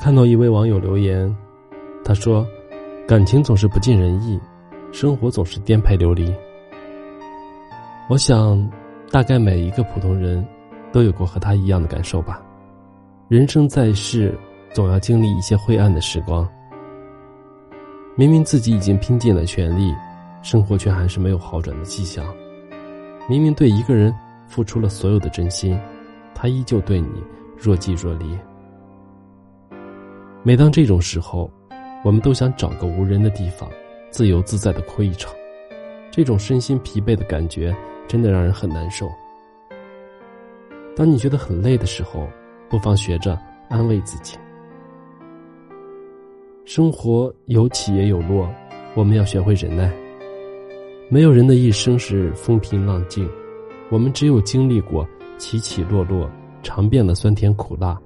看到一位网友留言，他说：“感情总是不尽人意，生活总是颠沛流离。”我想，大概每一个普通人都有过和他一样的感受吧。人生在世，总要经历一些灰暗的时光。明明自己已经拼尽了全力，生活却还是没有好转的迹象。明明对一个人付出了所有的真心，他依旧对你若即若离。每当这种时候，我们都想找个无人的地方，自由自在的哭一场。这种身心疲惫的感觉，真的让人很难受。当你觉得很累的时候，不妨学着安慰自己。生活有起也有落，我们要学会忍耐。没有人的一生是风平浪静，我们只有经历过起起落落，尝遍了酸甜苦辣。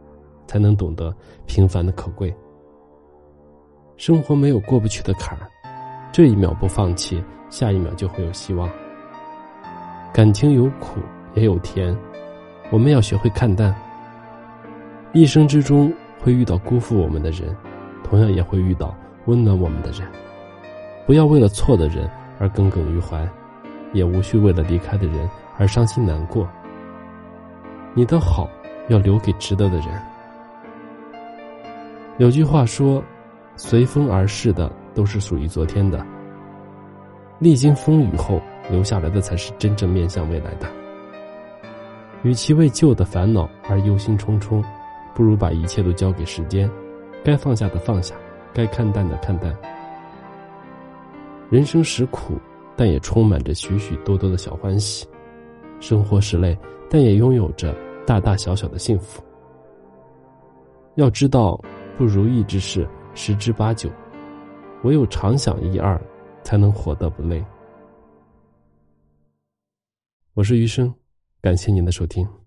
才能懂得平凡的可贵。生活没有过不去的坎儿，这一秒不放弃，下一秒就会有希望。感情有苦也有甜，我们要学会看淡。一生之中会遇到辜负我们的人，同样也会遇到温暖我们的人。不要为了错的人而耿耿于怀，也无需为了离开的人而伤心难过。你的好要留给值得的人。有句话说：“随风而逝的都是属于昨天的，历经风雨后留下来的才是真正面向未来的。”与其为旧的烦恼而忧心忡忡，不如把一切都交给时间，该放下的放下，该看淡的看淡。人生实苦，但也充满着许许多多的小欢喜；生活实累，但也拥有着大大小小的幸福。要知道。不如意之事十之八九，唯有常想一二，才能活得不累。我是余生，感谢您的收听。